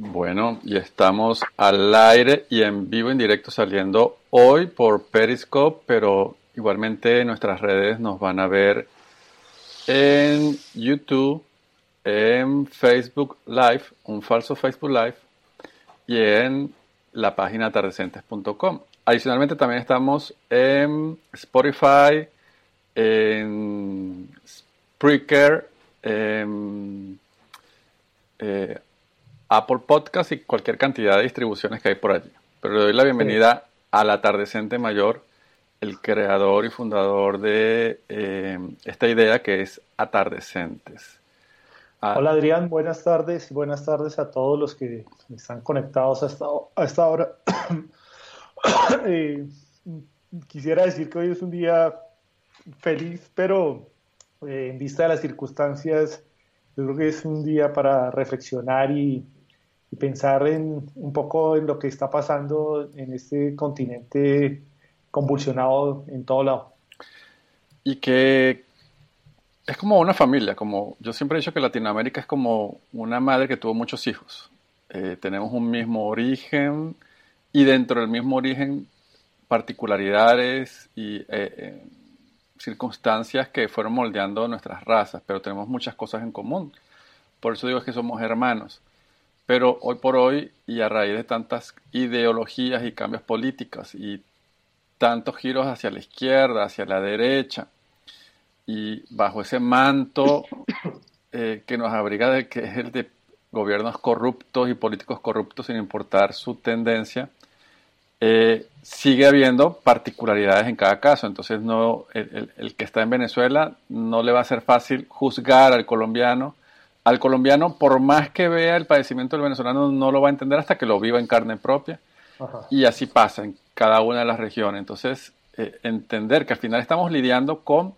Bueno, y estamos al aire y en vivo, en directo, saliendo hoy por Periscope, pero igualmente en nuestras redes nos van a ver en YouTube, en Facebook Live, un falso Facebook Live, y en la página atardecentes.com. Adicionalmente también estamos en Spotify, en Spreaker, en eh, Apple Podcast y cualquier cantidad de distribuciones que hay por allí. Pero le doy la bienvenida al Atardecente Mayor, el creador y fundador de eh, esta idea que es Atardecentes. Ah, Hola Adrián, buenas tardes y buenas tardes a todos los que están conectados a esta hora. Eh, quisiera decir que hoy es un día feliz, pero eh, en vista de las circunstancias, yo creo que es un día para reflexionar y, y pensar en, un poco en lo que está pasando en este continente convulsionado en todo lado. Y que es como una familia, como yo siempre he dicho que Latinoamérica es como una madre que tuvo muchos hijos. Eh, tenemos un mismo origen y dentro del mismo origen particularidades y eh, eh, circunstancias que fueron moldeando nuestras razas, pero tenemos muchas cosas en común. Por eso digo que somos hermanos. Pero hoy por hoy, y a raíz de tantas ideologías y cambios políticos y tantos giros hacia la izquierda, hacia la derecha, y bajo ese manto eh, que nos abriga de que es el de gobiernos corruptos y políticos corruptos sin importar su tendencia, eh, sigue habiendo particularidades en cada caso. Entonces, no, el, que está en Venezuela no le va a ser fácil juzgar al colombiano al colombiano, por más que vea el padecimiento del venezolano, no lo va a entender hasta que lo viva en carne propia. Y así pasa en cada una de las regiones. Entonces, eh, entender que al final estamos lidiando con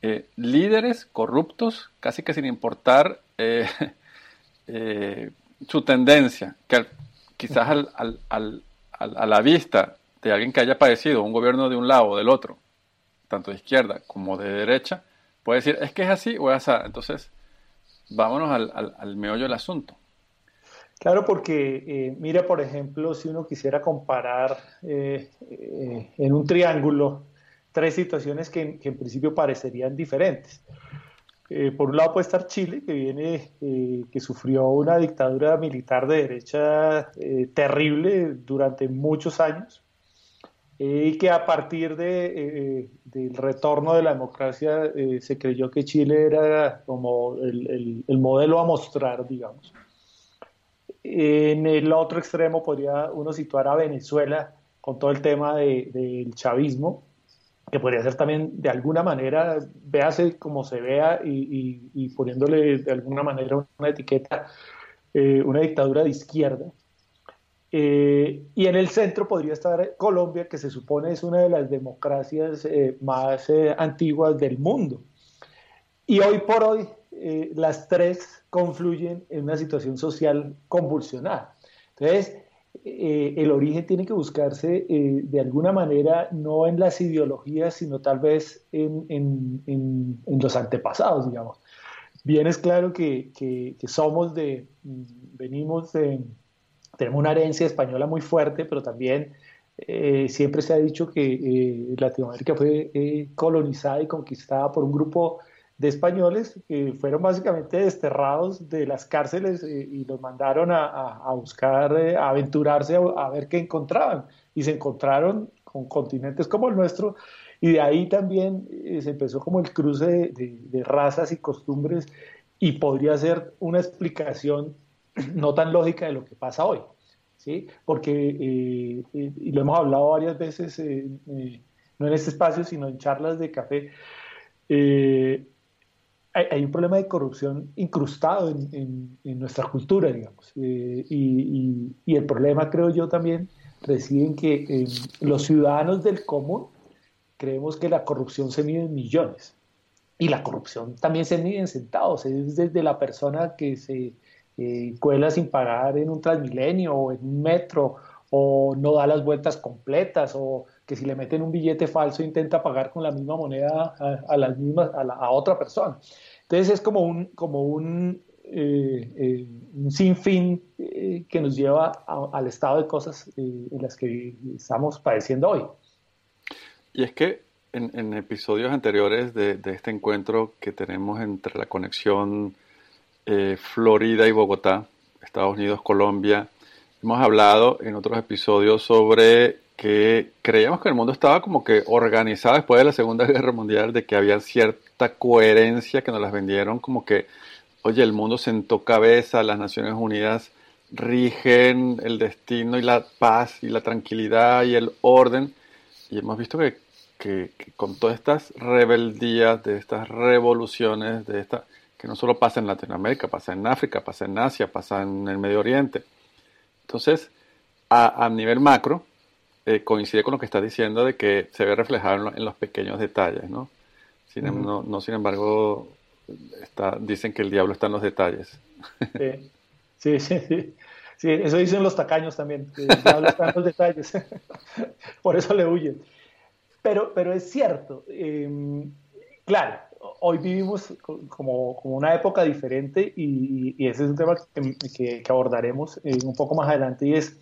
eh, líderes corruptos, casi que sin importar eh, su tendencia, que quizás a la vista de alguien que haya padecido un gobierno de un lado o del otro, tanto de izquierda como de derecha, puede decir, es que es así o es así. Entonces, vámonos al, al, meollo del asunto. Claro, porque eh, mira, por ejemplo, si uno quisiera comparar eh, eh, en un triángulo tres situaciones que, en principio parecerían diferentes. por un lado puede estar Chile, que viene, que sufrió una dictadura militar de derecha terrible durante muchos años, y que a partir de, eh, del retorno de la democracia eh, se creyó que Chile era como el, el, modelo a mostrar, digamos. En el otro extremo podría uno situar a Venezuela con todo el tema de, del chavismo, que podría ser también de alguna manera, véase como se vea y, y, poniéndole de alguna manera una etiqueta, eh, una dictadura de izquierda eh, y en el centro podría estar Colombia, que se supone es una de las democracias eh, más eh, antiguas del mundo. Y hoy por hoy las tres confluyen en una situación social convulsionada. Entonces, el origen tiene que buscarse de alguna manera no en las ideologías, sino tal vez en, en, en, los antepasados, digamos. Bien es claro que, que, que somos de, venimos de tenemos una herencia española muy fuerte, pero también eh, siempre se ha dicho que eh, Latinoamérica fue eh, colonizada y conquistada por un grupo de españoles que fueron básicamente desterrados de las cárceles y los mandaron a, buscar, a aventurarse, a, ver qué encontraban. Y se encontraron con continentes como el nuestro, y de ahí también se empezó como el cruce de razas y costumbres, y podría ser una explicación no tan lógica de lo que pasa hoy. ¿sí? Porque, eh, eh, y lo hemos hablado varias veces, eh, no en este espacio, sino en charlas de café, hay, un problema de corrupción incrustado en, nuestra cultura, digamos. Eh, y, el problema, creo yo, también reside en que los ciudadanos del común creemos que la corrupción se mide en millones. Y la corrupción también se mide en centavos. Es desde la persona que se eh, cuela sin pagar en un transmilenio o en un metro o no da las vueltas completas o que si le meten un billete falso intenta pagar con la misma moneda a, las mismas, a, otra persona. Entonces es como un, como un, eh, eh, un sinfín eh, que nos lleva al estado de cosas en las que estamos padeciendo hoy. Y es que en, episodios anteriores de, de, este encuentro que tenemos entre la conexión Florida y Bogotá, Estados Unidos, Colombia, hemos hablado en otros episodios sobre que creíamos que el mundo estaba como que organizado después de la Segunda Guerra Mundial, de que había cierta coherencia que nos las vendieron, como que, oye, el mundo sentó cabeza, las Naciones Unidas rigen el destino y la paz y la tranquilidad y el orden. Y hemos visto que, que, con todas estas rebeldías, de estas revoluciones, de esta, que no solo pasa en Latinoamérica, pasa en África, pasa en Asia, pasa en el Medio Oriente. Entonces, a, a nivel macro, eh, coincide con lo que estás diciendo de que se ve reflejado en, los pequeños detalles, ¿no? Sin, no, sin embargo, está, dicen que el diablo está en los detalles. Sí, sí, sí. sí. eso dicen los tacaños también, que el diablo está en los detalles. Por eso le huyen. Pero, pero es cierto, em, claro, hoy vivimos como, como, una época diferente y, ese es un tema que, que, abordaremos eh, un poco más adelante y es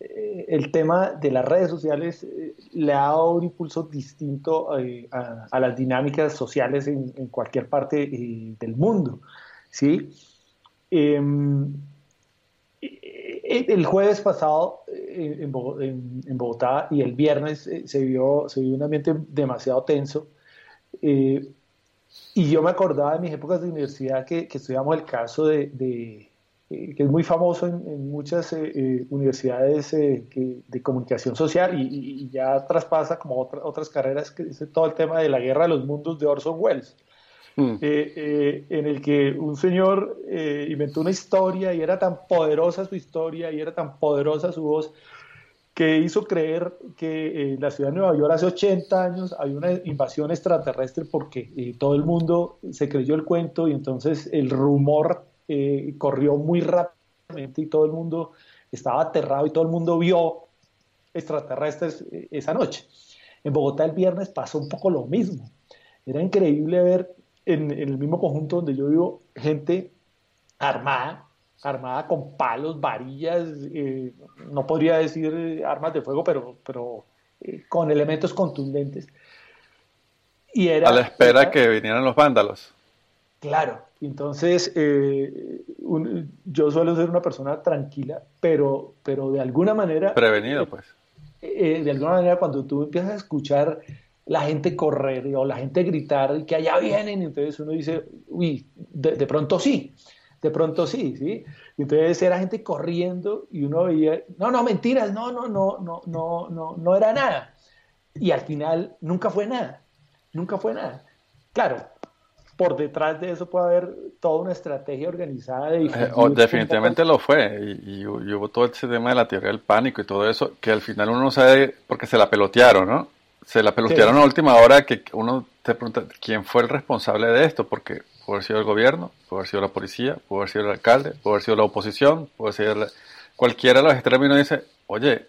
eh, el tema de las redes sociales eh, le ha dado un impulso distinto a, las dinámicas sociales en, cualquier parte del mundo. ¿sí? Em, el jueves pasado en, Bogotá y el viernes se vio, se vio un ambiente demasiado tenso. Y yo me acordaba de mis épocas de universidad que, estudiamos el caso de eh, que es muy famoso en, muchas eh, eh, universidades de comunicación social y, ya traspasa como otras carreras que dice todo el tema de la guerra de los mundos de Orson Welles. Mm. en el que un señor inventó una historia y era tan poderosa su historia y era tan poderosa su voz que hizo creer que en la ciudad de Nueva York hace 80 años había una invasión extraterrestre porque todo el mundo se creyó el cuento y entonces el rumor eh, corrió muy rápidamente y todo el mundo estaba aterrado y todo el mundo vio extraterrestres eh, esa noche. En Bogotá el viernes pasó un poco lo mismo. Era increíble ver en, el mismo conjunto donde yo vivo gente armada, armada con palos, varillas, eh, no podría decir armas de fuego, pero, pero con elementos contundentes. Y era, a la espera que vinieran los vándalos. Claro, entonces eh, yo suelo ser una persona tranquila, pero, pero de alguna manera... Prevenido, pues. Eh, de alguna manera cuando tú empiezas a escuchar la gente correr o la gente gritar que allá vienen, entonces uno dice, uy, de, pronto sí, de pronto sí, ¿sí? Y entonces era gente corriendo y uno veía, no, no, mentiras, no, no, no, no, no, no, no era nada. Y al final nunca fue nada, nunca fue nada. Claro, por detrás de eso puede haber toda una estrategia organizada de eh, definitivamente lo fue y, hubo todo ese tema de la teoría del pánico y todo eso que al final uno no sabe porque se la pelotearon, ¿no? Se la pelotearon a última hora que uno te pregunta quién fue el responsable de esto porque puede haber sido el gobierno, puede haber sido la policía, puede haber sido el alcalde, puede haber sido la oposición, puede ser cualquiera de los extremos y uno dice, oye,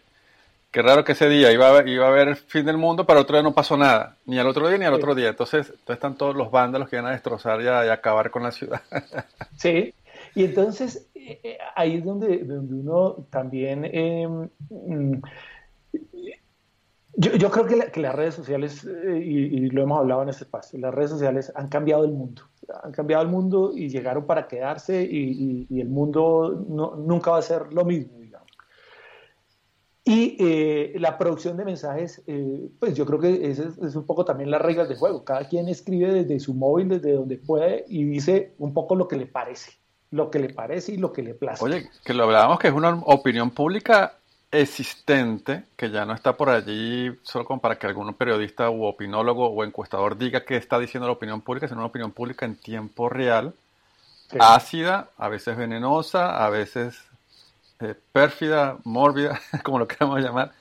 Qué raro que ese día iba a, iba a haber el fin del mundo, pero otro día no pasó nada, ni al otro día ni al otro día. Entonces, entonces están todos los vándalos que van a destrozar y, a, acabar con la ciudad. Sí, y entonces eh, eh, ahí es donde, donde uno también... Em, mm, yo, creo que, las redes sociales, eh, y, lo hemos hablado en este espacio, las redes sociales han cambiado el mundo. Han cambiado el mundo y llegaron para quedarse y, el mundo nunca va a ser lo mismo y eh, la producción de mensajes, eh, pues yo creo que esa es, un poco también las reglas del juego. Cada quien escribe desde su móvil, desde donde puede, y dice un poco lo que le parece, lo que le parece y lo que le place. Oye, que lo hablábamos que es una opinión pública existente, que ya no está por allí solo como para que algún periodista u opinólogo o encuestador diga qué está diciendo la opinión pública, sino una opinión pública en tiempo real, ácida, a veces venenosa, a veces eh, pérfida, mórbida, como lo queramos llamar,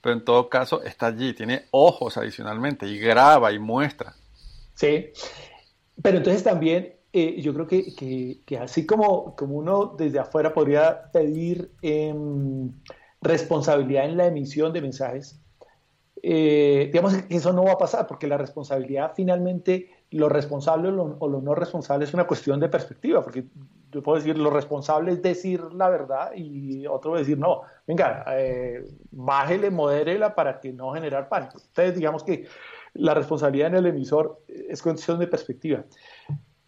pero en todo caso está allí, tiene ojos adicionalmente y graba y muestra. Sí, pero entonces también eh, yo creo que, que, así como, como uno desde afuera podría pedir em, responsabilidad en la emisión de mensajes, eh, digamos que eso no va a pasar porque la responsabilidad finalmente, lo responsable o lo, no responsable es una cuestión de perspectiva, porque yo puedo decir lo responsable es decir la verdad y otro decir no, venga, eh, bájele, modérela para que no generar pánico. Entonces digamos que la responsabilidad en el emisor es cuestión de perspectiva.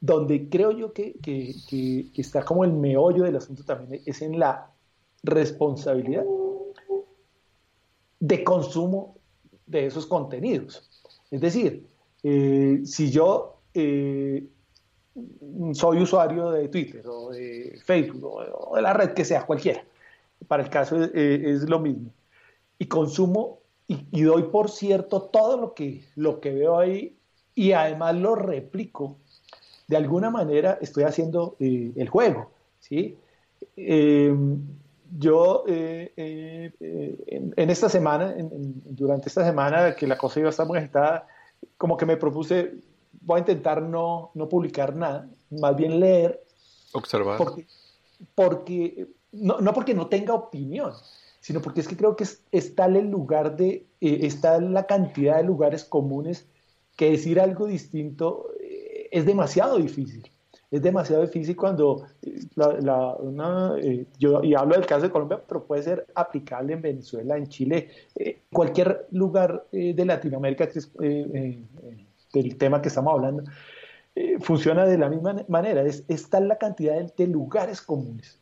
Donde creo yo que, que, que, está como el meollo del asunto también es en la responsabilidad de consumo de esos contenidos. Es decir, eh, si yo eh, soy usuario de Twitter o de Facebook o de la red que sea, cualquiera, para el caso eh, es, lo mismo, y consumo y, doy por cierto todo lo que, lo que veo ahí y además lo replico de alguna manera estoy haciendo el juego, ¿sí? Yo eh, eh, en, esta semana, durante esta semana que la cosa iba a estar muy agitada, como que me propuse, voy a intentar no, no publicar nada, más bien leer. Observar. Porque, porque no, no, porque no tenga opinión, sino porque es que creo que es, es tal el lugar de, está la cantidad de lugares comunes que decir algo distinto es demasiado difícil. Es demasiado difícil cuando eh, eh, yo y hablo del caso de Colombia, pero puede ser aplicable en Venezuela, en Chile, eh, cualquier lugar de Latinoamérica es del tema que estamos hablando, funciona de la misma manera. Es, está la cantidad de, lugares comunes,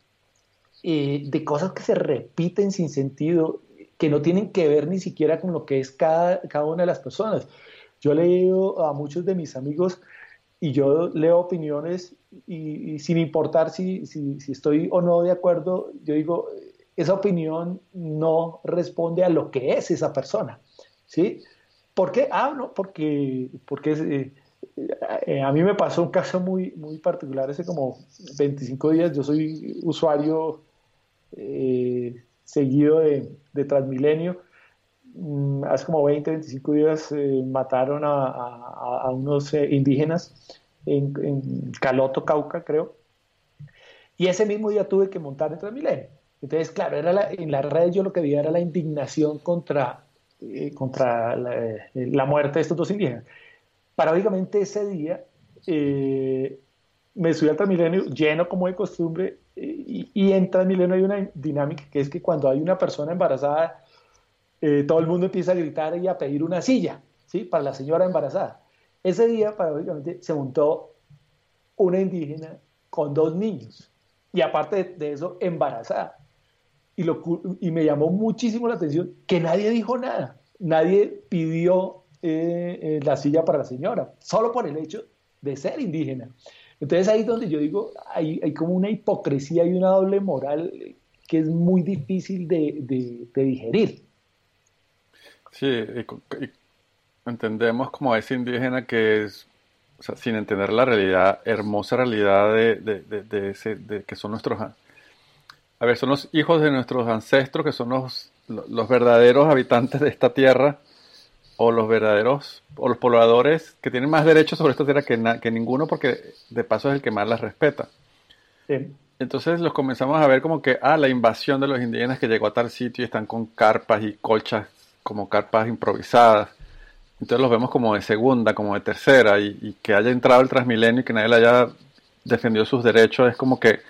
de cosas que se repiten sin sentido, que no tienen que ver ni siquiera con lo que es cada, cada una de las personas. Yo he leído a muchos de mis amigos y yo leo opiniones y, sin importar si, si, estoy o no de acuerdo, yo digo, esa opinión no responde a lo que es esa persona, ¿sí? ¿Por qué? Ah, no, porque, porque eh, eh, a mí me pasó un caso muy, muy particular hace como 25 días, yo soy usuario eh, seguido de, de Transmilenio, Mm, hace como 20, 25 días mataron a, unos indígenas en, Caloto, Cauca, creo. Y ese mismo día tuve que montar en Transmilenio. Entonces, claro, era en las redes yo lo que veía era la indignación contra, eh, contra la, muerte de estos dos indígenas. Paradójicamente ese día me subí al Transmilenio lleno como de costumbre y, en Transmilenio hay una dinámica que es que cuando hay una persona embarazada eh, todo el mundo empieza a gritar y a pedir una silla, ¿sí? Para la señora embarazada. Ese día, paradójicamente, se montó una indígena con dos niños y aparte de, eso, embarazada. Y, lo, y me llamó muchísimo la atención que nadie dijo nada, nadie pidió eh, eh, la silla para la señora, solo por el hecho de ser indígena. Entonces ahí es donde yo digo, hay, hay como una hipocresía y una doble moral que es muy difícil de, de digerir. Sí, entendemos como ese indígena que es, o sea, sin entender la realidad, hermosa realidad de, de, de, ese, de que son nuestros, a ver, son los hijos de nuestros ancestros, que son los, los verdaderos habitantes de esta tierra, o los verdaderos, o los pobladores que tienen más derechos sobre esta tierra que, que ninguno, porque de paso es el que más las respeta. Entonces los comenzamos a ver como que, ah, la invasión de los indígenas que llegó a tal sitio y están con carpas y colchas como carpas improvisadas. Entonces los vemos como de segunda, como de tercera, y, que haya entrado el Transmilenio y que nadie le haya defendido sus derechos, es como que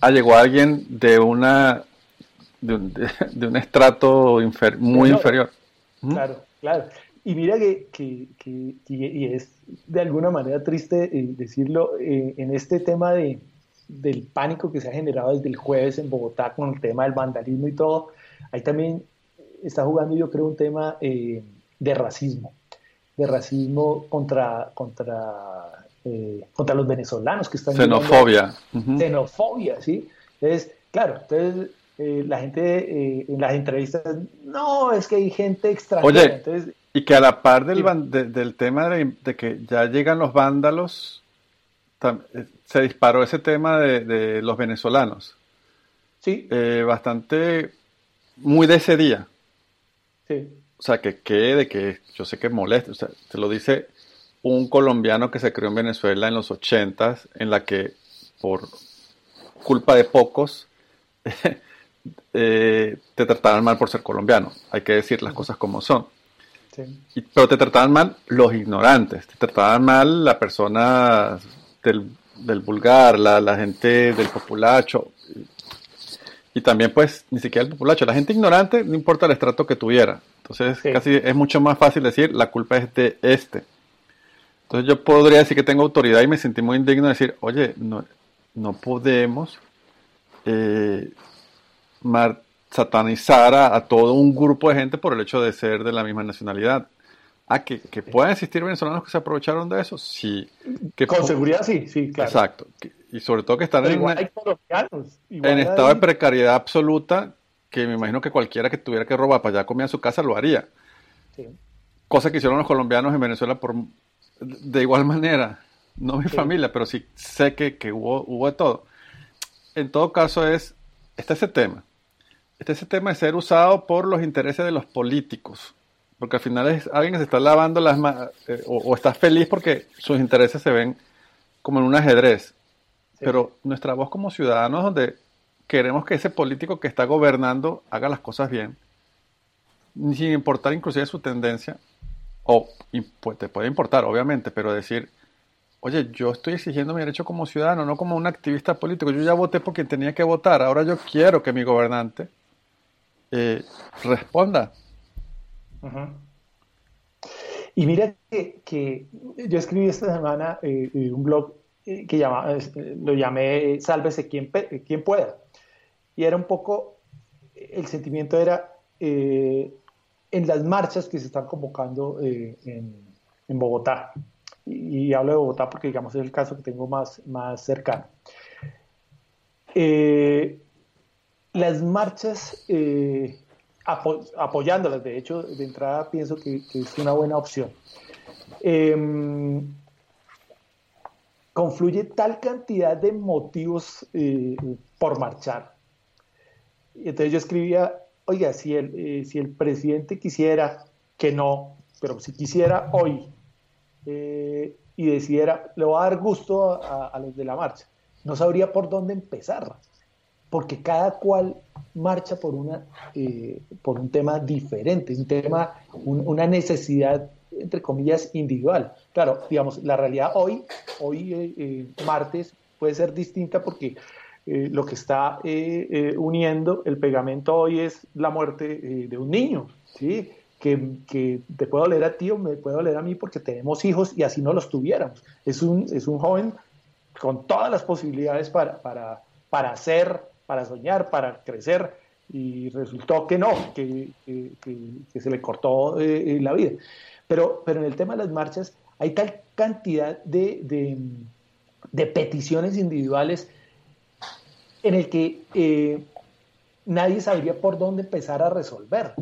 ah, llegó alguien de una de un, estrato muy inferior. Claro, claro. Y mira que, que, y es de alguna manera triste eh, decirlo, eh, en este tema de, del pánico que se ha generado desde el jueves en Bogotá con el tema del vandalismo y todo, hay también está jugando yo creo un tema eh, de racismo, de racismo contra, contra, eh, contra los venezolanos que están... Xenofobia. Xenofobia, ¿sí? Entonces, claro, entonces eh, la gente en las entrevistas, no, es que hay gente extranjera. Oye, y que a la par del, del tema de, que ya llegan los vándalos, se disparó ese tema de, los venezolanos. Sí. bastante, muy de ese día. Sí. O sea, que quede, que yo sé que molesta, o sea, te lo dice un colombiano que se crió en Venezuela en los ochentas, en la que por culpa de pocos eh, te trataban mal por ser colombiano. Hay que decir las cosas como son. pero te trataban mal los ignorantes, te trataban mal la persona del, vulgar, la, gente del populacho. Y también, pues, ni siquiera el populacho. La gente ignorante, no importa el estrato que tuviera. Entonces, casi es mucho más fácil decir, la culpa es de este. Entonces yo podría decir que tengo autoridad y me sentí muy indigno de decir, oye, no, no podemos eh, satanizar a, todo un grupo de gente por el hecho de ser de la misma nacionalidad. Ah, que, que puedan existir venezolanos que se aprovecharon de eso, sí. Que Con seguridad sí, sí, claro. Exacto. y sobre todo que están en, en estado de precariedad absoluta, que me imagino que cualquiera que tuviera que robar para allá comida en su casa lo haría. Cosa que hicieron los colombianos en Venezuela por de igual manera, no mi familia, pero sí sé que, hubo, hubo de todo. En todo caso es, está ese tema. Está ese tema de ser usado por los intereses de los políticos. Porque al final es alguien que se está lavando las manos, eh, o, está feliz porque sus intereses se ven como en un ajedrez. Pero nuestra voz como ciudadanos, donde queremos que ese político que está gobernando haga las cosas bien, sin importar inclusive su tendencia, o pues, te puede importar, obviamente, pero decir, oye, yo estoy exigiendo mi derecho como ciudadano, no como un activista político. Yo ya voté por quien tenía que votar, ahora yo quiero que mi gobernante eh, responda. Y mira que, yo escribí esta semana eh, eh, un blog que llama, lo llamé Sálvese quien, quien pueda. Y era un poco, el sentimiento era, en las marchas que se están convocando eh, en, Bogotá. Y, hablo de Bogotá porque, digamos, es el caso que tengo más, más cercano. Eh, las marchas, eh, apoyándolas, de hecho, de entrada pienso que, es una buena opción. Em, confluye tal cantidad de motivos por marchar. Y entonces yo escribía oiga, si el, eh, si el presidente quisiera, que no, pero si quisiera hoy eh, y decidiera, le va a dar gusto a, los de la marcha, no sabría por dónde empezar, porque cada cual marcha por, una, eh, por un tema diferente, un tema, una necesidad, entre comillas, individual. Claro, digamos, la realidad hoy, hoy martes, puede ser distinta porque eh, lo que está eh, eh, uniendo el pegamento hoy es la muerte de un niño, ¿sí? Que, que, te puede doler a ti o me puede doler a mí porque tenemos hijos y así no los tuviéramos. Es un, es un joven con todas las posibilidades para, para, para hacer, para soñar, para crecer y resultó que no, que, que, se le cortó la vida. Pero, pero en el tema de las marchas hay tal cantidad de, de, de peticiones individuales en el que eh, nadie sabría por dónde empezar a resolver.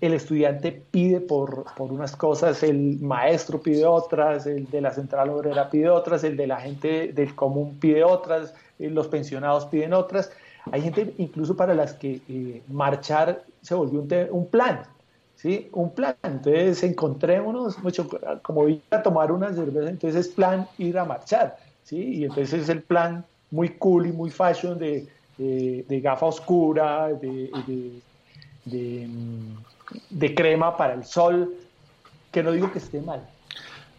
El estudiante pide por, unas cosas, el maestro pide otras, el de la central obrera pide otras, el de la gente del común pide otras, eh, los pensionados piden otras. Hay gente incluso para las que eh, marchar se volvió un, un, plan, ¿sí? Un plan. Entonces encontrémonos, mucho, como ir a tomar una cerveza, entonces es plan ir a marchar, ¿sí? Y entonces es el plan muy cool y muy fashion de, de, gafa oscura, de, de, crema para el sol, que no digo que esté mal.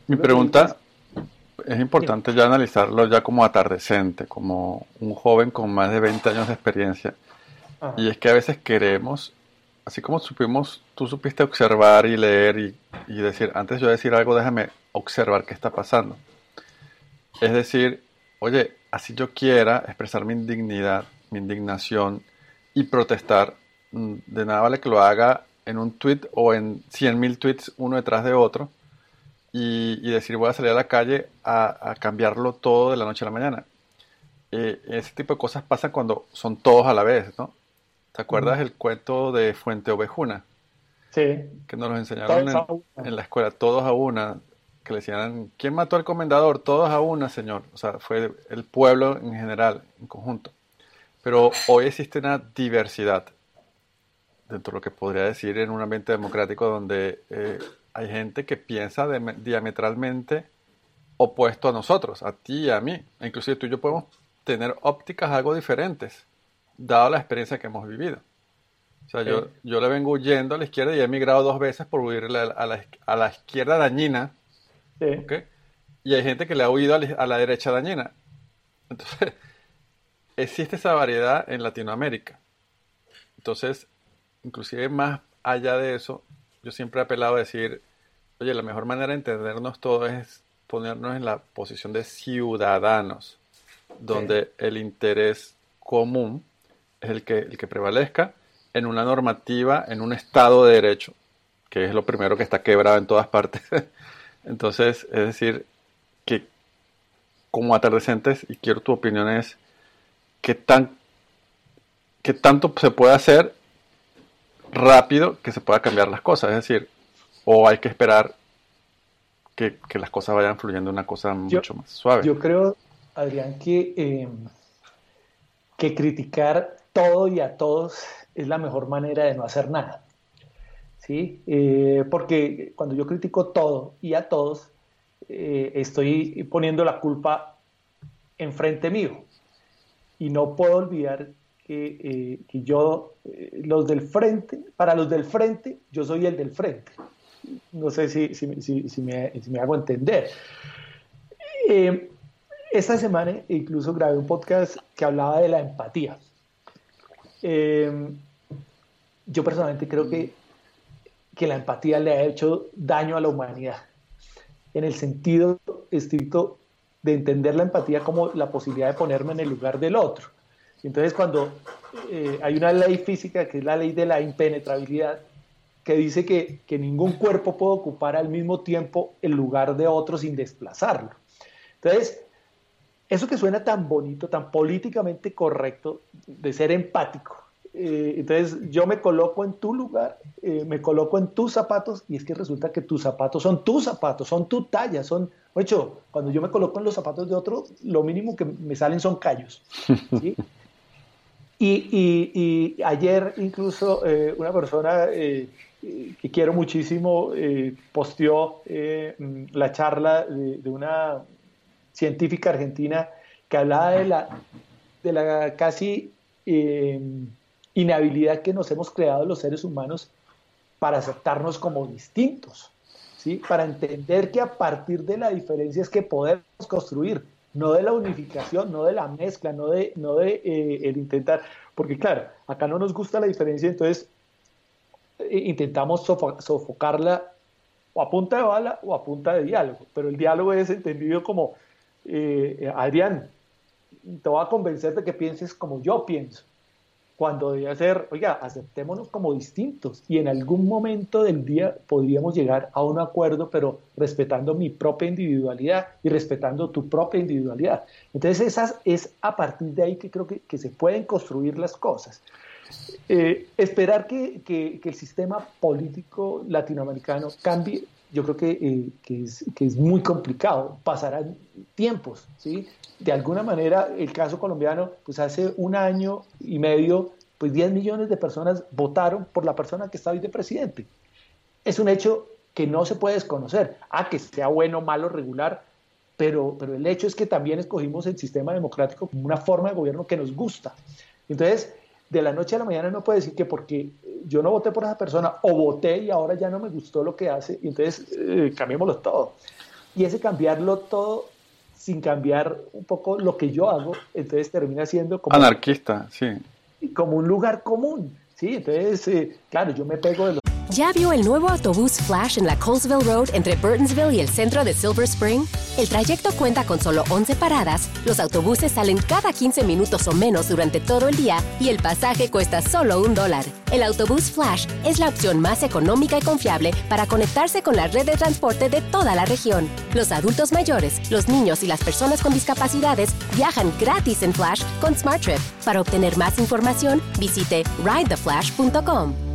Mi pregunta es importante ya analizarlo ya como atardecente, como un joven con más de 20 años de experiencia. Y es que a veces queremos, así como supimos, tú supiste observar y leer y, y decir, antes yo decir algo, déjame observar qué está pasando. Es decir, oye, así yo quiera expresar mi indignidad, mi indignación y protestar, mm, de nada vale que lo haga en un tweet o en 100.000 tweets uno detrás de otro y, decir voy a salir a la calle a, cambiarlo todo de la noche a la mañana. Eh, ese tipo de cosas pasan cuando son todos a la vez, ¿no? ¿Te acuerdas el cuento de Fuente Ovejuna? Sí. Que nos lo enseñaron en, en, la escuela, todos a una, que le decían, ¿quién mató al comendador? Todos a una, señor. O sea, fue el pueblo en general, en conjunto. Pero hoy existe una diversidad dentro de lo que podría decir en un ambiente democrático donde eh, hay gente que piensa diametralmente opuesto a nosotros, a ti y a mí. Inclusive tú y yo podemos tener ópticas algo diferentes, dado la experiencia que hemos vivido. O sea, yo, yo le vengo huyendo a la izquierda y he emigrado dos veces por huir a la, a la, izquierda dañina. Y hay gente que le ha huido a la, derecha dañina. Entonces, existe esa variedad en Latinoamérica. Entonces, inclusive más allá de eso, yo siempre he apelado a decir, oye, la mejor manera de entendernos todos es ponernos en la posición de ciudadanos, donde el interés común es el que, el que prevalezca en una normativa, en un Estado de Derecho, que es lo primero que está quebrado en todas partes. Entonces, es decir, que como atardecentes, y quiero tu opinión, es qué, tan, qué tanto se puede hacer rápido que se pueda cambiar las cosas. Es decir, o hay que esperar que, las cosas vayan fluyendo una cosa mucho más suave. Yo creo, Adrián, que, em, que criticar todo y a todos es la mejor manera de no hacer nada. ¿Sí? Eh, porque cuando yo critico todo y a todos, eh, estoy poniendo la culpa enfrente mío y no puedo olvidar que, eh, yo, los del frente, para los del frente, yo soy el del frente. No sé si, si, si, si me, hago entender. Esta semana incluso grabé un podcast que hablaba de la empatía. yo personalmente creo que, que la empatía le ha hecho daño a la humanidad, en el sentido estricto de entender la empatía como la posibilidad de ponerme en el lugar del otro. Entonces, cuando eh, hay una ley física, que es la ley de la impenetrabilidad, que dice que, que, ningún cuerpo puede ocupar al mismo tiempo el lugar de otro sin desplazarlo. Entonces, eso que suena tan bonito, tan políticamente correcto, de ser empático, eh, entonces yo me coloco en tu lugar, eh, me coloco en tus zapatos y es que resulta que tus zapatos son tus zapatos, son tu talla, son, de hecho, cuando yo me coloco en los zapatos de otro, lo mínimo que me salen son callos. y, ayer incluso eh, una persona que quiero muchísimo posteó la charla de, de, una científica argentina que hablaba de la, de la casi inhabilidad que nos hemos creado los seres humanos para aceptarnos como distintos, ¿sí? para entender que a partir de la diferencia es que podemos construir, no de la unificación, no de la mezcla, no de, no de eh, el intentar, porque claro, acá no nos gusta la diferencia, entonces eh, intentamos sofocarla o a punta de bala o a punta de diálogo, pero el diálogo es entendido como, eh, Adrián, te voy a convencer de que pienses como yo pienso, cuando debe ser, oiga, aceptémonos como distintos y en algún momento del día podríamos llegar a un acuerdo, pero respetando mi propia individualidad y respetando tu propia individualidad. Entonces, esas, es a partir de ahí que creo que, que se pueden construir las cosas. Eh, esperar que, que, que, el sistema político latinoamericano cambie, yo creo que, eh, que, es, que es muy complicado, pasarán tiempos, ¿sí? de alguna manera el caso colombiano, pues hace un año y medio, pues 10 millones de personas votaron por la persona que está hoy de presidente. Es un hecho que no se puede desconocer. Ah, que sea bueno, malo, regular, pero, pero el hecho es que también escogimos el sistema democrático como una forma de gobierno que nos gusta. Entonces, de la noche a la mañana no puede decir que porque yo no voté por esa persona o voté y ahora ya no me gustó lo que hace, y entonces eh, cambiémoslo todo. Y ese cambiarlo todo sin cambiar un poco lo que yo hago, entonces termina siendo como... Anarquista, sí. Como un lugar común, ¿sí? Entonces, eh, claro, yo me pego de los... ¿Ya vio el nuevo autobús Flash en la Colesville Road entre Burtonsville y el centro de Silver Spring? El trayecto cuenta con solo 11 paradas, los autobuses salen cada 15 minutos o menos durante todo el día y el pasaje cuesta solo un dólar. El autobús Flash es la opción más económica y confiable para conectarse con la red de transporte de toda la región. Los adultos mayores, los niños y las personas con discapacidades viajan gratis en Flash con SmartTrip. Para obtener más información, visite ridetheflash.com.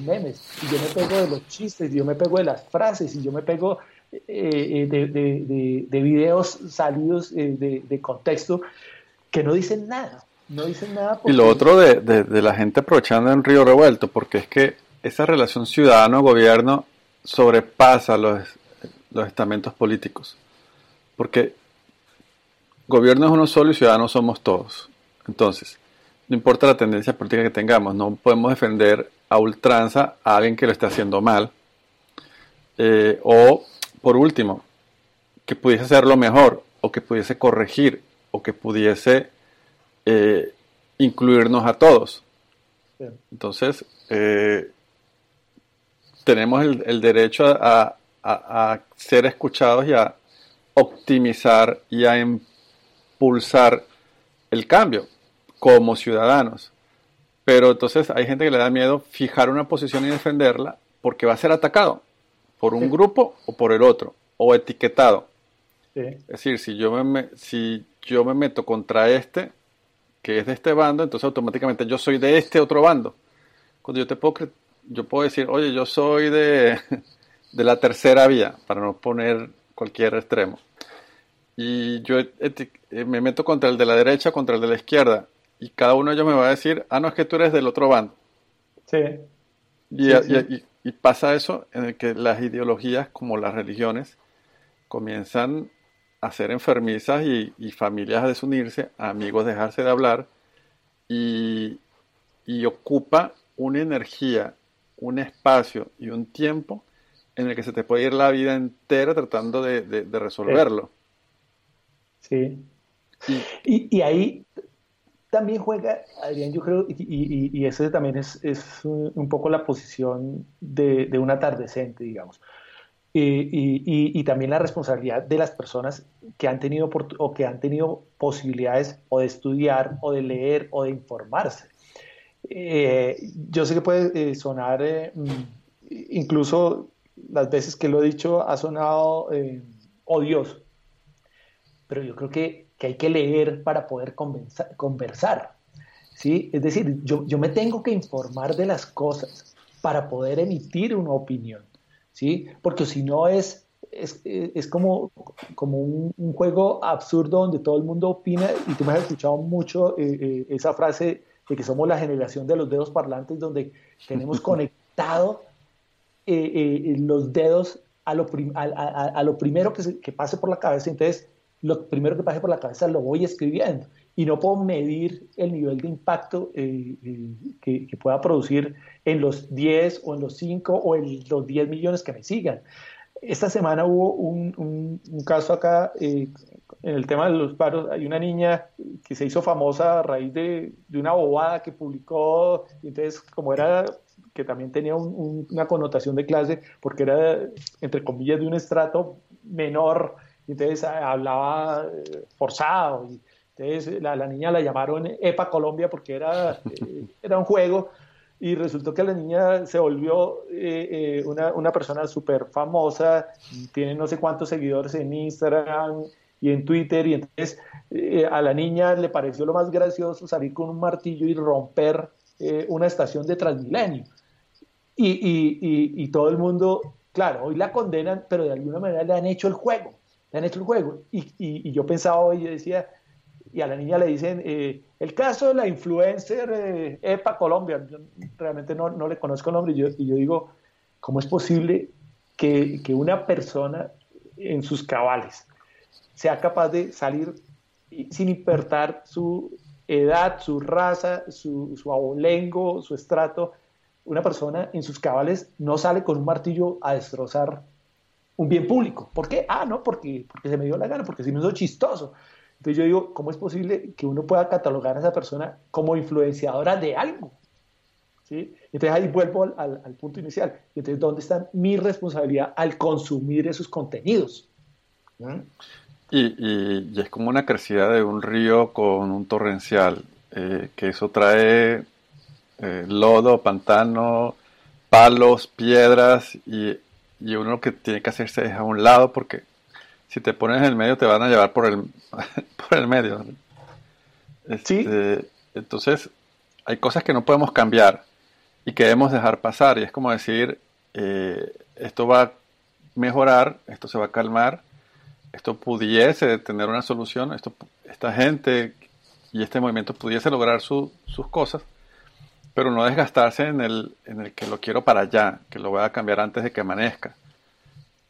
memes, y yo me pego de los chistes, y yo me pego de las frases, y yo me pego eh, de, de, de, de, videos salidos eh, de, contexto que no dicen nada. No dicen nada. Y lo otro de, la gente aprovechando en Río Revuelto, porque es que esa relación ciudadano-gobierno sobrepasa los, los estamentos políticos. Porque gobierno es uno solo y ciudadanos somos todos. Entonces, no importa la tendencia política que tengamos, no podemos defender a ultranza a alguien que lo esté haciendo mal. Eh, o, por último, que pudiese hacerlo mejor, o que pudiese corregir, o que pudiese eh, incluirnos a todos. Entonces, eh, tenemos el, derecho a, a, ser escuchados y a optimizar y a impulsar el cambio como ciudadanos. Pero entonces hay gente que le da miedo fijar una posición y defenderla porque va a ser atacado por un grupo o por el otro, o etiquetado. Es decir, si yo, me, si yo me meto contra este, que es de este bando, entonces automáticamente yo soy de este otro bando. Cuando yo te puedo, yo puedo decir, oye, yo soy de, de la tercera vía, para no poner cualquier extremo. Y yo me meto contra el de la derecha, contra el de la izquierda y cada uno de ellos me va a decir, ah, no, es que tú eres del otro bando. Sí. Y, pasa eso en el que las ideologías, como las religiones, comienzan a ser enfermizas y, familias a desunirse, amigos dejarse de hablar, y, ocupa una energía, un espacio y un tiempo en el que se te puede ir la vida entera tratando de, resolverlo. Sí. Y, y, ahí también juega, Adrián, yo creo, y, y, ese también es, un poco la posición de, un atardecente, digamos. Y, también la responsabilidad de las personas que han tenido o que han tenido posibilidades o de estudiar o de leer o de informarse. Eh, yo sé que puede eh, sonar, eh, mm, incluso las veces que lo he dicho, ha sonado odioso, pero yo creo que que hay que leer para poder conversar. ¿sí? Es decir, yo, yo, me tengo que informar de las cosas para poder emitir una opinión, ¿sí? porque si no es, es, es como, como un, juego absurdo donde todo el mundo opina y tú me has escuchado mucho eh, eh, esa frase de que somos la generación de los dedos parlantes donde tenemos conectado eh, los dedos a lo, a, lo primero que, que pase por la cabeza. Entonces, lo primero que pase por la cabeza lo voy escribiendo y no puedo medir el nivel de impacto eh, eh, que, pueda producir en los 10 o en los 5 o en los 10 millones que me sigan. Esta semana hubo un, caso acá eh, en el tema de los paros. Hay una niña que se hizo famosa a raíz de, una bobada que publicó, y entonces como era que también tenía una connotación de clase, porque era, entre comillas, de un estrato menor entonces ah, hablaba eh, forzado. Y entonces la, la, niña la llamaron EPA Colombia porque era, eh, era un juego y resultó que la niña se volvió eh, una, una, persona súper famosa, tiene no sé cuántos seguidores en Instagram y en Twitter y entonces a la niña le pareció lo más gracioso salir con un martillo y romper una estación de Transmilenio. Y, y, y todo el mundo, claro, hoy la condenan, pero de alguna manera le han hecho el juego han hecho el juego. Y, y, yo pensaba hoy, decía, y a la niña le dicen, eh, el caso de la influencer eh, EPA Colombia, yo realmente no, no, le conozco el nombre, y yo, y yo digo, ¿cómo es posible que, que, una persona en sus cabales sea capaz de salir sin importar su edad, su raza, su, su abolengo, su estrato? Una persona en sus cabales no sale con un martillo a destrozar un bien público. ¿Por qué? Ah, no, porque, porque se me dio la gana, porque si no es chistoso. Entonces yo digo, ¿cómo es posible que uno pueda catalogar a esa persona como influenciadora de algo? ¿Sí? Entonces ahí vuelvo al, punto inicial. Entonces, ¿dónde está mi responsabilidad al consumir esos contenidos? ¿Mm? Y, y, y, es como una crecida de un río con un torrencial, eh, que eso trae eh, lodo, pantano, palos, piedras, y, y uno lo que tiene que hacerse es a un lado porque si te pones en el medio te van a llevar por el, por el medio. Este, entonces, hay cosas que no podemos cambiar y que debemos dejar pasar. Y es como decir, eh, esto va a mejorar, esto se va a calmar, esto pudiese tener una solución, esto, esta gente y este movimiento pudiese lograr sus cosas, pero no desgastarse en el, en el que lo quiero para allá, que lo voy a cambiar antes de que amanezca.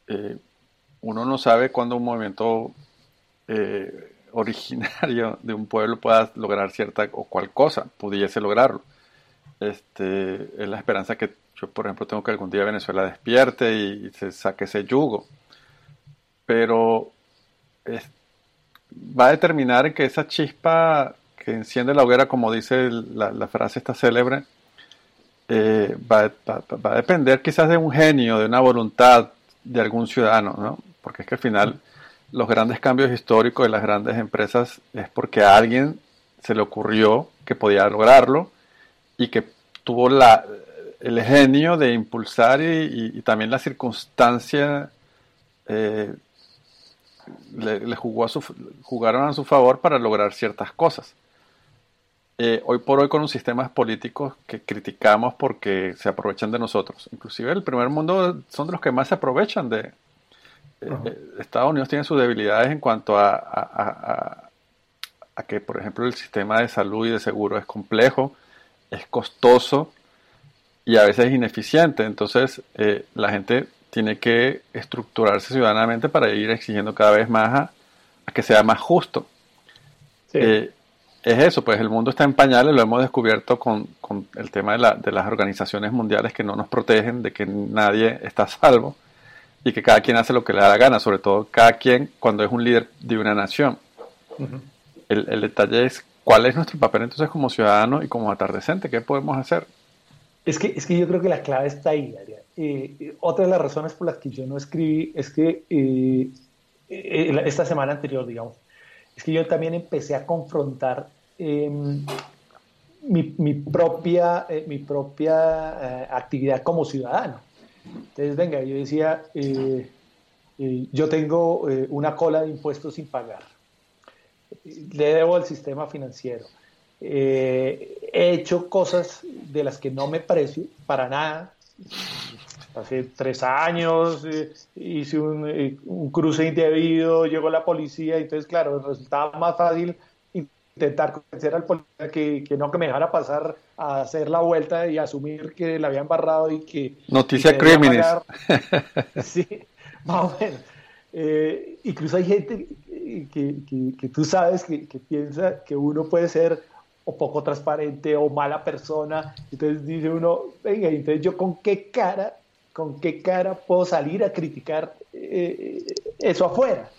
Eh, uno no sabe cuándo un movimiento eh, originario de un pueblo pueda lograr cierta o cual cosa, pudiese lograrlo. Este, es la esperanza que yo, por ejemplo, tengo que algún día Venezuela despierte y, se saque ese yugo. Pero va a determinar que esa chispa que enciende la hoguera, como dice la, frase esta célebre, eh, va, a depender quizás de un genio, de una voluntad de algún ciudadano, ¿no? porque es que al final los grandes cambios históricos de las grandes empresas es porque a alguien se le ocurrió que podía lograrlo y que tuvo el genio de impulsar y, también la circunstancia eh, le, jugó a su, jugaron a su favor para lograr ciertas cosas. Eh, hoy por hoy con los sistemas políticos que criticamos porque se aprovechan de nosotros. Inclusive el primer mundo son de los que más se aprovechan de, eh, Estados Unidos tiene sus debilidades en cuanto a, a, que, por ejemplo, el sistema de salud y de seguro es complejo, es costoso y a veces es ineficiente. Entonces, eh, la gente tiene que estructurarse ciudadanamente para ir exigiendo cada vez más a, que sea más justo. Eh, es eso, pues el mundo está en pañales, lo hemos descubierto con, con el tema de, la, de, las organizaciones mundiales que no nos protegen, de que nadie está a salvo y que cada quien hace lo que le da la gana, sobre todo cada quien cuando es un líder de una nación. el, el, detalle es cuál es nuestro papel entonces como ciudadano y como atardecente, ¿qué podemos hacer? Es que, es que yo creo que la clave está ahí, Daria. Eh, otra de las razones por las que yo no escribí es que eh, eh, esta semana anterior, digamos, es que yo también empecé a confrontar em, mi, propia, mi propia actividad como ciudadano. Entonces, venga, yo decía, eh, eh, yo tengo eh, una cola de impuestos sin pagar, le debo al sistema financiero, he hecho cosas de las que no me precio para nada. Hace tres años hice un, un cruce indebido, llegó la policía, entonces, claro, resultaba más fácil intentar convencer al policía que, que, no que me dejara pasar a hacer la vuelta y asumir que la habían barrado y que... Noticia crímenes. sí, más o menos. Eh, incluso hay gente que, que, que tú sabes que, piensa que uno puede ser o poco transparente o mala persona. Entonces dice uno, venga, entonces yo con qué cara, con qué cara puedo salir a criticar eh, eso afuera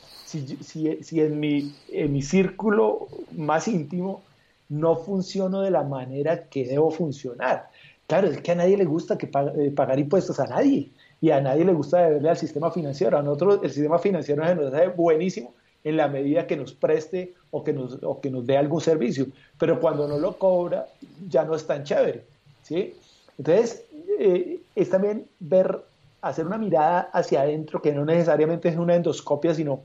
si, en, mi, en mi círculo más íntimo no funciono de la manera que debo funcionar. Claro, es que a nadie le gusta que eh, pagar impuestos, a nadie. Y a nadie le gusta deberle al sistema financiero. A nosotros el sistema financiero nos hace buenísimo en la medida que nos preste o que nos, o que nos dé algún servicio. Pero cuando no lo cobra, ya no es tan chévere. ¿sí? Entonces, eh, es también ver, hacer una mirada hacia adentro, que no necesariamente es una endoscopia, sino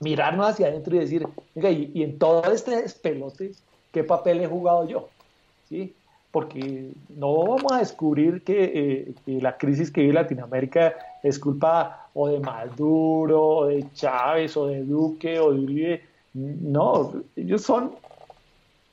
mirarnos hacia adentro y decir, y, en todo este despelote, ¿qué papel he jugado yo? ¿Sí? Porque no vamos a descubrir que, eh, la crisis que vive Latinoamérica es culpa o de Maduro, o de Chávez, o de Duque, o de Uribe. No, ellos son,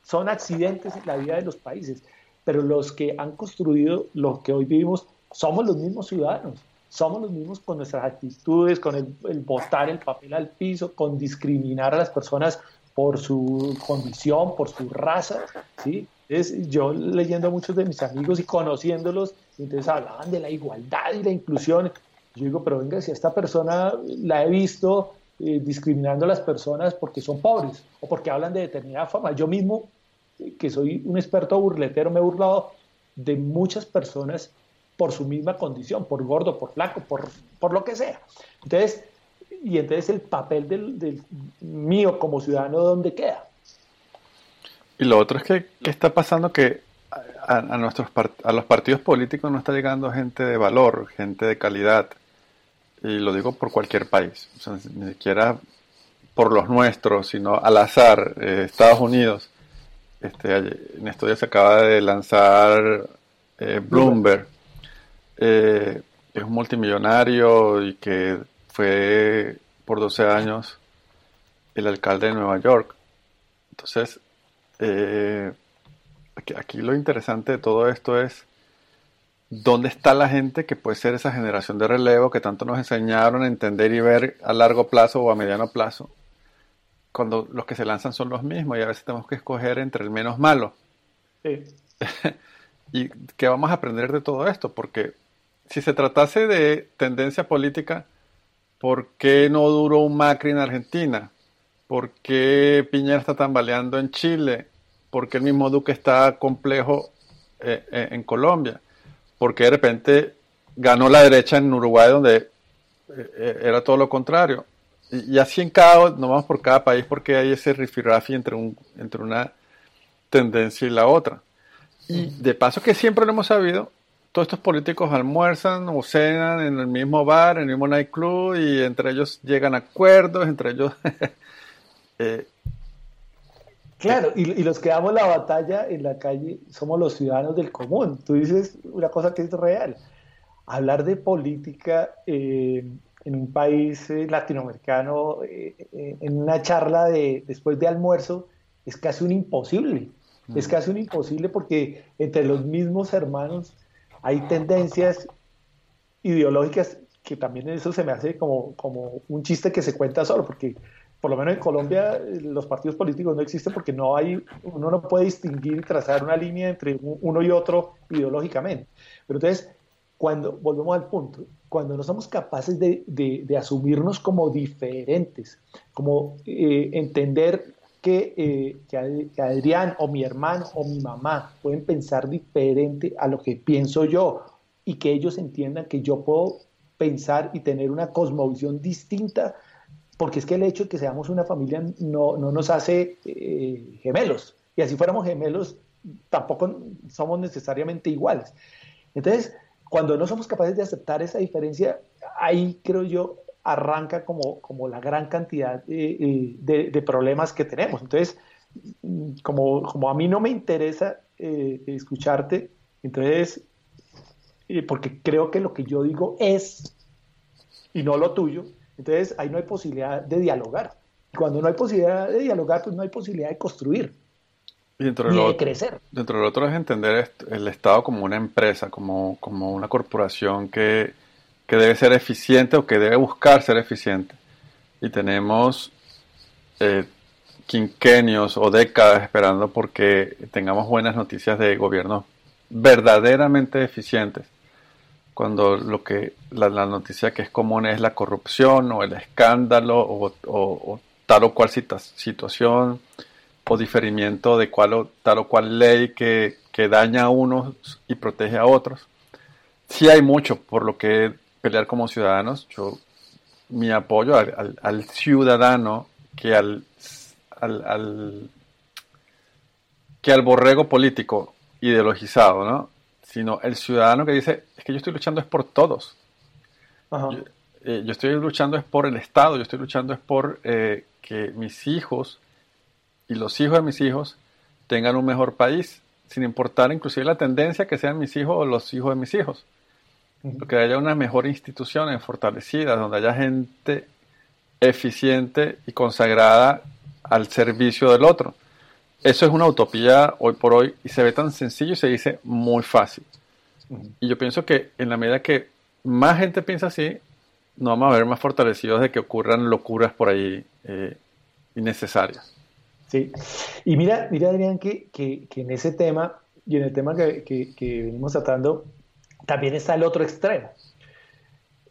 son accidentes en la vida de los países, pero los que han construido lo que hoy vivimos somos los mismos ciudadanos, somos los mismos con nuestras actitudes, con el, el botar el papel al piso, con discriminar a las personas por su condición, por su raza, ¿sí? Es, yo leyendo a muchos de mis amigos y conociéndolos, entonces hablaban de la igualdad y la inclusión. Yo digo, pero venga, si esta persona la he visto eh, discriminando a las personas porque son pobres o porque hablan de determinada forma. Yo mismo, que soy un experto burletero, me he burlado de muchas personas por su misma condición, por gordo, por flaco, por, por lo que sea. Entonces, y entonces el papel del, mío como ciudadano, ¿dónde queda? Y lo otro es que, ¿qué está pasando? Que a, nuestros a los partidos políticos no está llegando gente de valor, gente de calidad. Y lo digo por cualquier país, ni siquiera por los nuestros, sino al azar. Eh, Estados Unidos, este, en estos días se acaba de lanzar eh, Bloomberg, eh, es un multimillonario y que fue por 12 años el alcalde de Nueva York. Entonces, eh, aquí, lo interesante de todo esto es dónde está la gente que puede ser esa generación de relevo que tanto nos enseñaron a entender y ver a largo plazo o a mediano plazo, cuando los que se lanzan son los mismos y a veces tenemos que escoger entre el menos malo. Sí. ¿Y qué vamos a aprender de todo esto? Porque si se tratase de tendencia política, ¿Por qué no duró un Macri en Argentina? ¿Por qué Piñera está tambaleando en Chile? ¿Por qué el mismo Duque está complejo eh, eh, en Colombia? ¿Por qué de repente ganó la derecha en Uruguay donde eh, era todo lo contrario? Y, así en cada, no vamos por cada país porque hay ese rifirrafi entre, un, entre una tendencia y la otra. Y de paso que siempre lo hemos sabido, todos estos políticos almuerzan o cenan en el mismo bar, en el mismo nightclub y entre ellos llegan a acuerdos, entre ellos... Eh, claro, y, los que damos la batalla en la calle somos los ciudadanos del común. Tú dices una cosa que es real. Hablar de política eh, en un país eh, latinoamericano, en una charla de, después de almuerzo, es casi un imposible. Es mm. casi un imposible porque entre los mismos hermanos hay tendencias ideológicas que también eso se me hace como, como un chiste que se cuenta solo, porque por lo menos en Colombia los partidos políticos no existen porque no hay, uno no puede distinguir y trazar una línea entre uno y otro ideológicamente. Pero entonces, cuando volvemos al punto, cuando no somos capaces de, de, asumirnos como diferentes, como eh, entender que, eh, que, Adrián o mi hermano o mi mamá pueden pensar diferente a lo que pienso yo y que ellos entiendan que yo puedo pensar y tener una cosmovisión distinta, porque es que el hecho de que seamos una familia no, no nos hace eh, gemelos, y así fuéramos gemelos, tampoco somos necesariamente iguales. Entonces, cuando no somos capaces de aceptar esa diferencia, ahí creo yo arranca como, como la gran cantidad de, de, problemas que tenemos. Entonces, como, como, a mí no me interesa eh, escucharte, entonces, eh, porque creo que lo que yo digo es y no lo tuyo, entonces ahí no hay posibilidad de dialogar. Y cuando no hay posibilidad de dialogar, pues no hay posibilidad de construir. Y dentro de, de crecer. Dentro de lo otro es entender el Estado como una empresa, como, como una corporación que, que debe ser eficiente o que debe buscar ser eficiente. Y tenemos eh, quinquenios o décadas esperando porque tengamos buenas noticias de gobiernos verdaderamente eficientes. Cuando lo que la, noticia que es común es la corrupción o el escándalo o, tal o cual situación o diferimiento de cual o, tal o cual ley que, que daña a unos y protege a otros. Sí hay mucho por lo que pelear como ciudadanos. Yo, mi apoyo al, ciudadano que al, al, que al borrego político ideologizado, ¿no? Sino el ciudadano que dice, es que yo estoy luchando es por todos. Eh, yo, estoy luchando es por el Estado, yo estoy luchando es por eh, que mis hijos y los hijos de mis hijos tengan un mejor país, sin importar inclusive la tendencia que sean mis hijos o los hijos de mis hijos que haya unas mejores instituciones fortalecidas, donde haya gente eficiente y consagrada al servicio del otro. Eso es una utopía hoy por hoy y se ve tan sencillo y se dice muy fácil. Y yo pienso que en la medida que más gente piensa así, nos vamos a ver más fortalecidos de que ocurran locuras por ahí eh, innecesarias. Sí, y mira, mira Adrián, que, que, en ese tema y en el tema que, que venimos tratando, también está el otro extremo.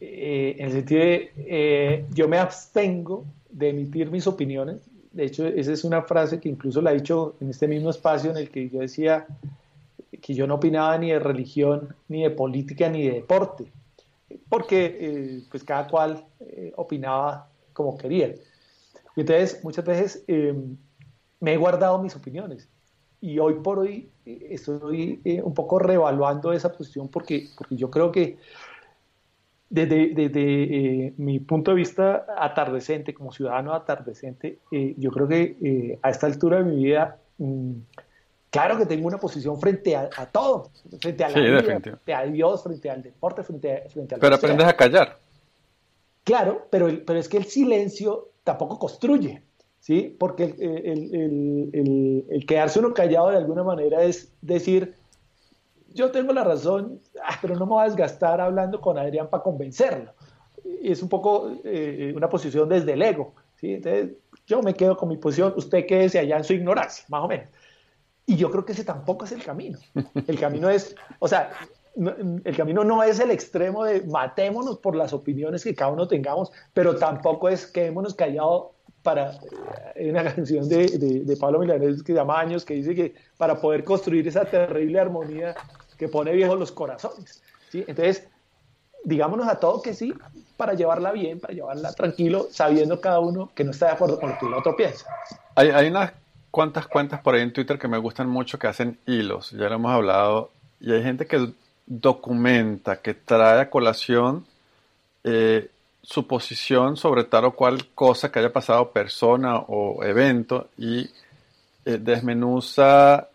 Eh, en el sentido de, eh, yo me abstengo de emitir mis opiniones. De hecho, esa es una frase que incluso la he dicho en este mismo espacio en el que yo decía que yo no opinaba ni de religión, ni de política, ni de deporte, porque eh, pues cada cual opinaba como quería. Y entonces, muchas veces me he guardado mis opiniones. Y hoy por hoy estoy un poco revaluando esa posición porque, porque yo creo que desde, eh, mi punto de vista atardecente, como ciudadano atardecente, eh, yo creo que eh, a esta altura de mi vida, mm, claro que tengo una posición frente a, todo, frente a la vida, frente a Dios, frente al deporte, frente a, frente Pero aprendes a callar. Claro, pero, pero es que el silencio tampoco construye, ¿sí? Porque el, el, el, el quedarse uno callado de alguna manera es decir, yo tengo la razón, ah, pero no me voy a desgastar hablando con Adrián para convencerlo. Es un poco eh, una posición desde el ego. ¿sí? Entonces, yo me quedo con mi posición, usted quédese allá en su ignorancia, más o menos. Y yo creo que ese tampoco es el camino. El camino es, o sea, el camino no es el extremo de matémonos por las opiniones que cada uno tengamos, pero tampoco es quedémonos callados para eh, una canción de, de, Pablo Milanés que llama Años, que dice que para poder construir esa terrible armonía que pone viejos los corazones. ¿sí? Entonces, digámonos a todos que sí, para llevarla bien, para llevarla tranquilo, sabiendo cada uno que no está de acuerdo con lo que el otro piensa. Hay, hay unas cuantas cuentas por ahí en Twitter que me gustan mucho que hacen hilos, ya lo hemos hablado, y hay gente que documenta, que trae a colación eh, su posición sobre tal o cual cosa que haya pasado, persona o evento, y eh, desmenuza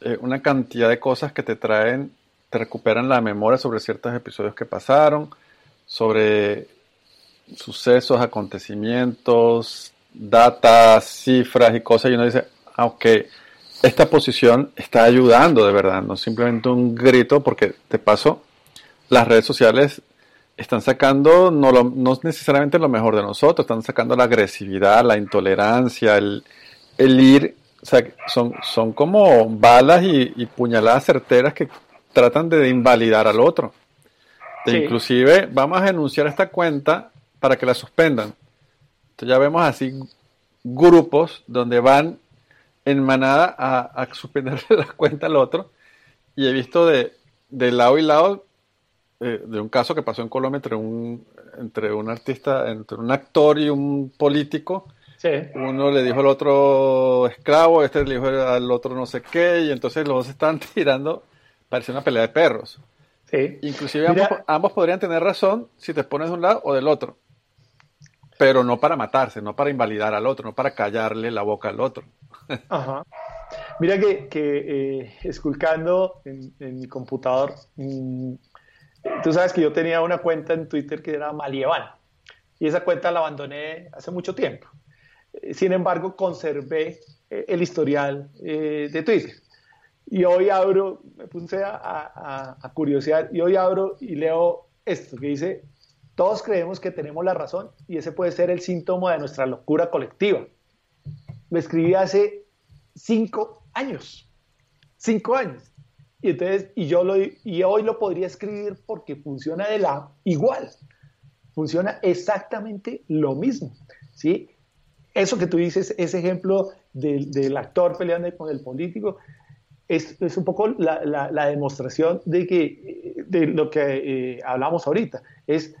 eh, una cantidad de cosas que te traen, te recuperan la memoria sobre ciertos episodios que pasaron, sobre sucesos, acontecimientos, datas, cifras y cosas, y uno dice, ah, esta posición está ayudando de verdad, no simplemente un grito, porque de paso las redes sociales están sacando no, no necesariamente lo mejor de nosotros, están sacando la agresividad, la intolerancia, el, el ir o sea, son, son como balas y, puñaladas certeras que tratan de invalidar al otro. inclusive, vamos a denunciar esta cuenta para que la suspendan. Entonces ya vemos así grupos donde van en manada a, a suspenderle la cuenta al otro. Y he visto de, de lado y lado eh, de un caso que pasó en Colombia entre un, entre un artista, entre un actor y un político, uno le dijo al otro esclavo, este le dijo al otro no sé qué, y entonces los dos están tirando, parece una pelea de perros. Sí. Inclusive ambos, podrían tener razón si te pones de un lado o del otro. Pero no para matarse, no para invalidar al otro, no para callarle la boca al otro. Ajá. Mira que, que eh, esculcando en, mi computador, mm, tú sabes que yo tenía una cuenta en Twitter que era Malievan y esa cuenta la abandoné hace mucho tiempo. Sin embargo, conservé eh, el historial eh, de Twitter. Y hoy abro, me puse a, a, a curiosear, y hoy abro y leo esto que dice, todos creemos que tenemos la razón y ese puede ser el síntoma de nuestra locura colectiva. Lo escribí hace cinco años, cinco años. Y entonces, y yo lo, y hoy lo podría escribir porque funciona de la igual, funciona exactamente lo mismo, ¿sí? eso que tú dices, ese ejemplo del, actor peleando con el político, es, un poco la, demostración de, que, de lo que eh, hablamos ahorita, es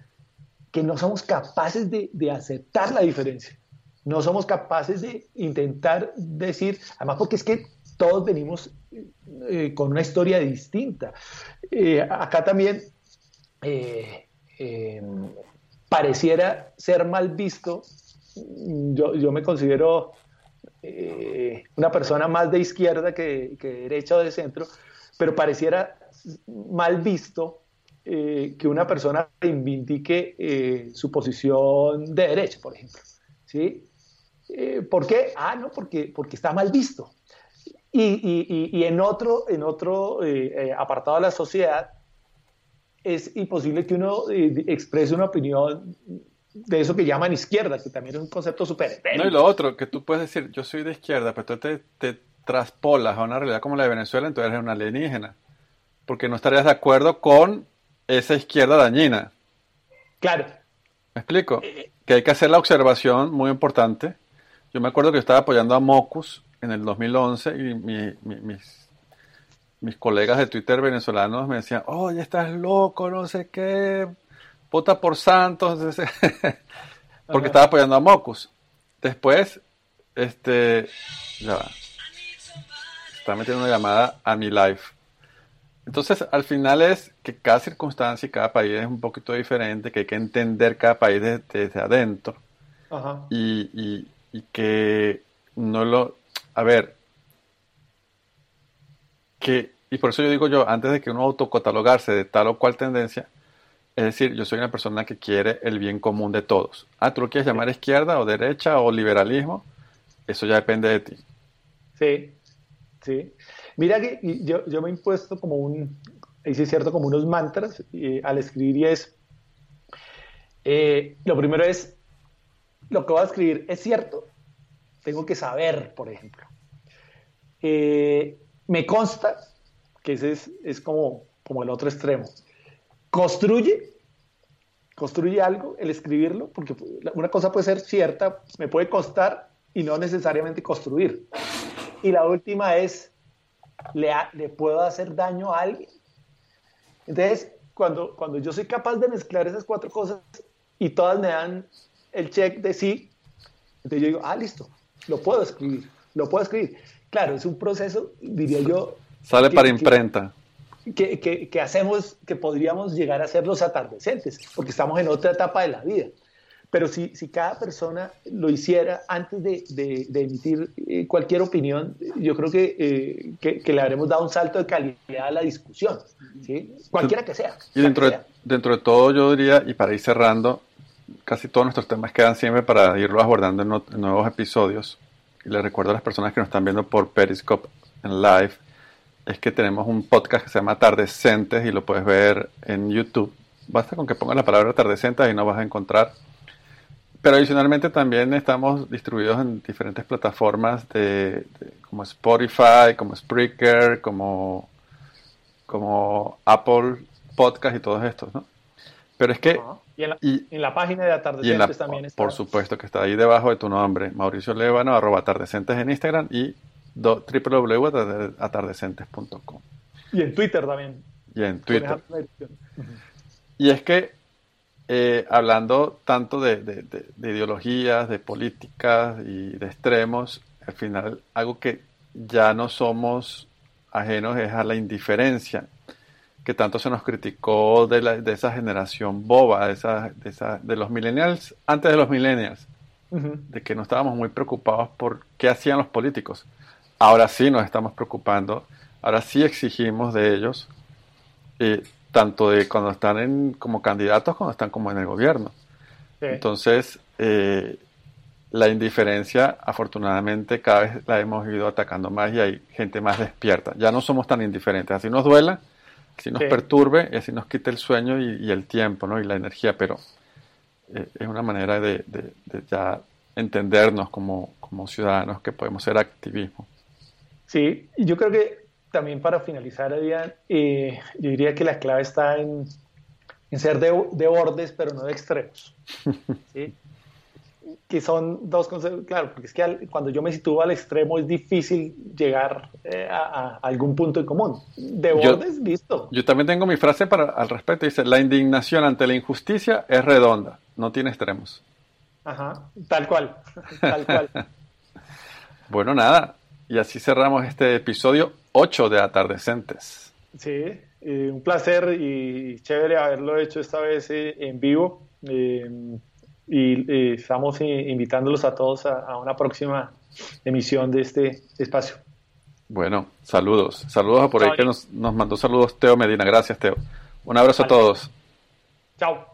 que no somos capaces de, aceptar la diferencia, no somos capaces de intentar decir, además porque es que todos venimos eh, con una historia distinta. Eh, acá también pareciera ser mal visto yo, yo me considero eh, una persona más de izquierda que, que, derecha o de centro, pero pareciera mal visto eh, que una persona reivindique eh, su posición de derecha, por ejemplo. ¿sí? Eh, ¿Por qué? Ah, no, porque, porque está mal visto. Y, y, y en otro, en otro eh, eh, apartado de la sociedad, es imposible que uno exprese una opinión de eso que llaman izquierda, que también es un concepto súper No, y lo otro, que tú puedes decir, yo soy de izquierda, pero tú te, te traspolas a una realidad como la de Venezuela, entonces eres una alienígena. Porque no estarías de acuerdo con esa izquierda dañina. Claro. ¿Me explico? Que hay que hacer la observación muy importante. Yo me acuerdo que estaba apoyando a Mocus en el 2011 y mis, mis colegas de Twitter venezolanos me decían, oye, estás loco, no sé qué, vota por Santos, porque estaba apoyando a Mocus. Después, este, ya va, está metiendo una llamada a mi live. Entonces, al final es que cada circunstancia y cada país es un poquito diferente, que hay que entender cada país desde, adentro. Y, y, que no lo... A ver, que, y por eso yo digo yo, antes de que uno autocatalogarse de tal o cual tendencia, es decir, yo soy una persona que quiere el bien común de todos. Ah, tú lo quieres llamar izquierda o derecha o liberalismo, eso ya depende de ti. Sí, sí. Mira que yo, yo me he impuesto como un, es cierto, como unos mantras eh, al escribir y es, eh, lo primero es, lo que voy a escribir es cierto, tengo que saber, por ejemplo. Eh, me consta, que ese es, es como, como el otro extremo, construye, construye algo el escribirlo, porque una cosa puede ser cierta, me puede costar y no necesariamente construir. Y la última es, le, le puedo hacer daño a alguien. Entonces, cuando, cuando yo soy capaz de mezclar esas cuatro cosas y todas me dan el check de sí, entonces yo digo, ah, listo, lo puedo escribir, lo puedo escribir. Claro, es un proceso, diría yo. Sale para imprenta. Que, que, que, hacemos, que podríamos llegar a ser los atardecentes, porque estamos en otra etapa de la vida. Pero si, si cada persona lo hiciera antes de, de, emitir eh, cualquier opinión, yo creo que, eh, que, le habremos dado un salto de calidad a la discusión, ¿sí? cualquiera que sea. Y dentro de, dentro de todo, yo diría, y para ir cerrando, casi todos nuestros temas quedan siempre para irlos abordando en, nuevos episodios. Y les recuerdo a las personas que nos están viendo por Periscope en live, es que tenemos un podcast que se llama Atardecentes y lo puedes ver en YouTube. Basta con que pongas la palabra Atardecentes y no vas a encontrar pero adicionalmente también estamos distribuidos en diferentes plataformas de, como Spotify, como Spreaker, como, como Apple Podcast y todos estos, ¿no? Pero es que... Y en la, página de Atardecentes también está. Por supuesto que está ahí debajo de tu nombre, Mauricio Lébano, arroba atardecentes en Instagram y www.atardecentes.com. Y en Twitter también. Y en Twitter. Y es que eh, hablando tanto de, ideologías, de políticas y de extremos, al final algo que ya no somos ajenos es a la indiferencia, que tanto se nos criticó de, esa generación boba, de, esa, de, los millennials, antes de los millennials, de que no estábamos muy preocupados por qué hacían los políticos. Ahora sí nos estamos preocupando, ahora sí exigimos de ellos. Eh, tanto de cuando están en, como candidatos cuando están como en el gobierno. Entonces, eh, la indiferencia, afortunadamente, cada vez la hemos ido atacando más y hay gente más despierta. Ya no somos tan indiferentes. Así nos duela, así nos perturbe, y así nos quita el sueño y, el tiempo ¿no? y la energía, pero eh, es una manera de, de, ya entendernos como, como ciudadanos que podemos ser activismo. Sí, yo creo que también para finalizar, Adrián, eh, yo diría que la clave está en, ser de, bordes, pero no de extremos. que son dos conceptos, claro, porque es que cuando yo me sitúo al extremo es difícil llegar eh, a, algún punto en común. De bordes, listo. Yo también tengo mi frase para, al respecto, dice, la indignación ante la injusticia es redonda, no tiene extremos. Ajá, tal cual, tal cual. bueno, nada, y así cerramos este episodio 8 de Atardecentes. Sí, un placer y chévere haberlo hecho esta vez eh, en vivo. Eh, y estamos invitándolos a todos a, una próxima emisión de este espacio. Bueno, saludos. Saludos a por ahí que nos, mandó saludos Teo Medina. Gracias, Teo. Un abrazo a todos. Chao.